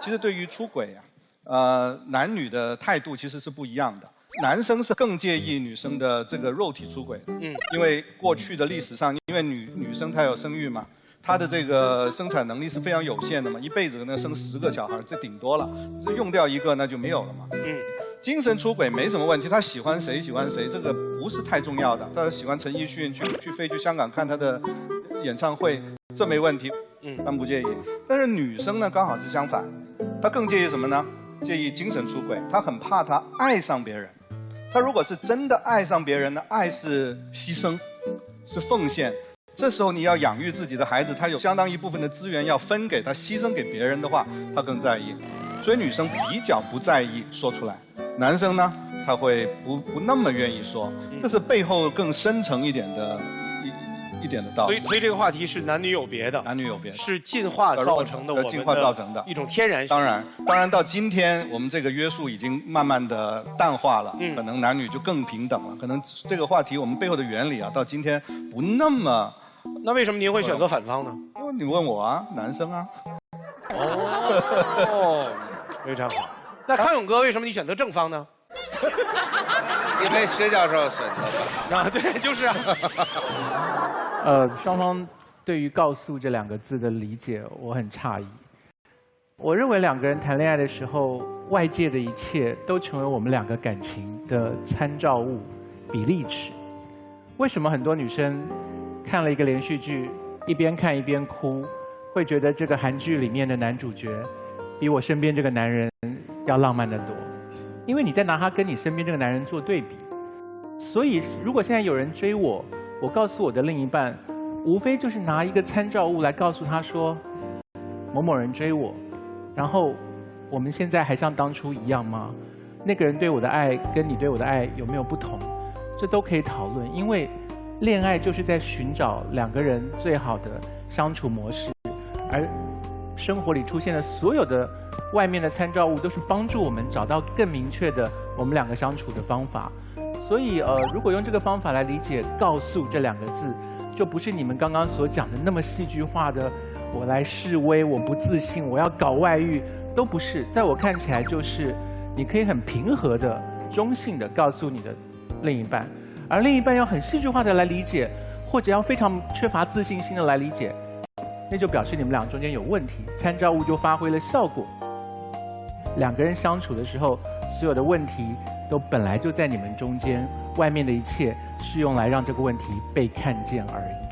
其实对于出轨啊，呃，男女的态度其实是不一样的。男生是更介意女生的这个肉体出轨的，嗯，因为过去的历史上，因为女女生她有生育嘛，她的这个生产能力是非常有限的嘛，一辈子可能生十个小孩，这顶多了，用掉一个那就没有了嘛。嗯，精神出轨没什么问题，他喜欢谁喜欢谁，这个不是太重要的。他喜欢陈奕迅，去去飞去香港看他的演唱会，这没问题，嗯，他不介意。但是女生呢，刚好是相反，她更介意什么呢？介意精神出轨，他很怕他爱上别人。他如果是真的爱上别人呢？爱是牺牲，是奉献。这时候你要养育自己的孩子，他有相当一部分的资源要分给他，牺牲给别人的话，他更在意。所以女生比较不在意说出来，男生呢，他会不不那么愿意说。这是背后更深层一点的。一点的道理，所以所以这个话题是男女有别的，男女有别是进化造成的，进化造成的一种天然。当然，当然到今天我们这个约束已经慢慢的淡化了，可能男女就更平等了。可能这个话题我们背后的原理啊，到今天不那么。那为什么您会选择反方呢？因为你问我啊，男生啊。哦，非常好。那康永哥，为什么你选择正方呢？因为薛教授选择啊，对，就是啊。呃，双方对于“告诉”这两个字的理解，我很诧异。我认为两个人谈恋爱的时候，外界的一切都成为我们两个感情的参照物、比例尺。为什么很多女生看了一个连续剧，一边看一边哭，会觉得这个韩剧里面的男主角比我身边这个男人要浪漫得多？因为你在拿他跟你身边这个男人做对比。所以，如果现在有人追我，我告诉我的另一半，无非就是拿一个参照物来告诉他说，某某人追我，然后我们现在还像当初一样吗？那个人对我的爱跟你对我的爱有没有不同？这都可以讨论，因为恋爱就是在寻找两个人最好的相处模式，而生活里出现的所有的外面的参照物，都是帮助我们找到更明确的我们两个相处的方法。所以，呃，如果用这个方法来理解“告诉”这两个字，就不是你们刚刚所讲的那么戏剧化的“我来示威，我不自信，我要搞外遇”，都不是。在我看起来，就是你可以很平和的、中性的告诉你的另一半，而另一半要很戏剧化的来理解，或者要非常缺乏自信心的来理解，那就表示你们俩中间有问题，参照物就发挥了效果。两个人相处的时候，所有的问题。都本来就在你们中间，外面的一切是用来让这个问题被看见而已。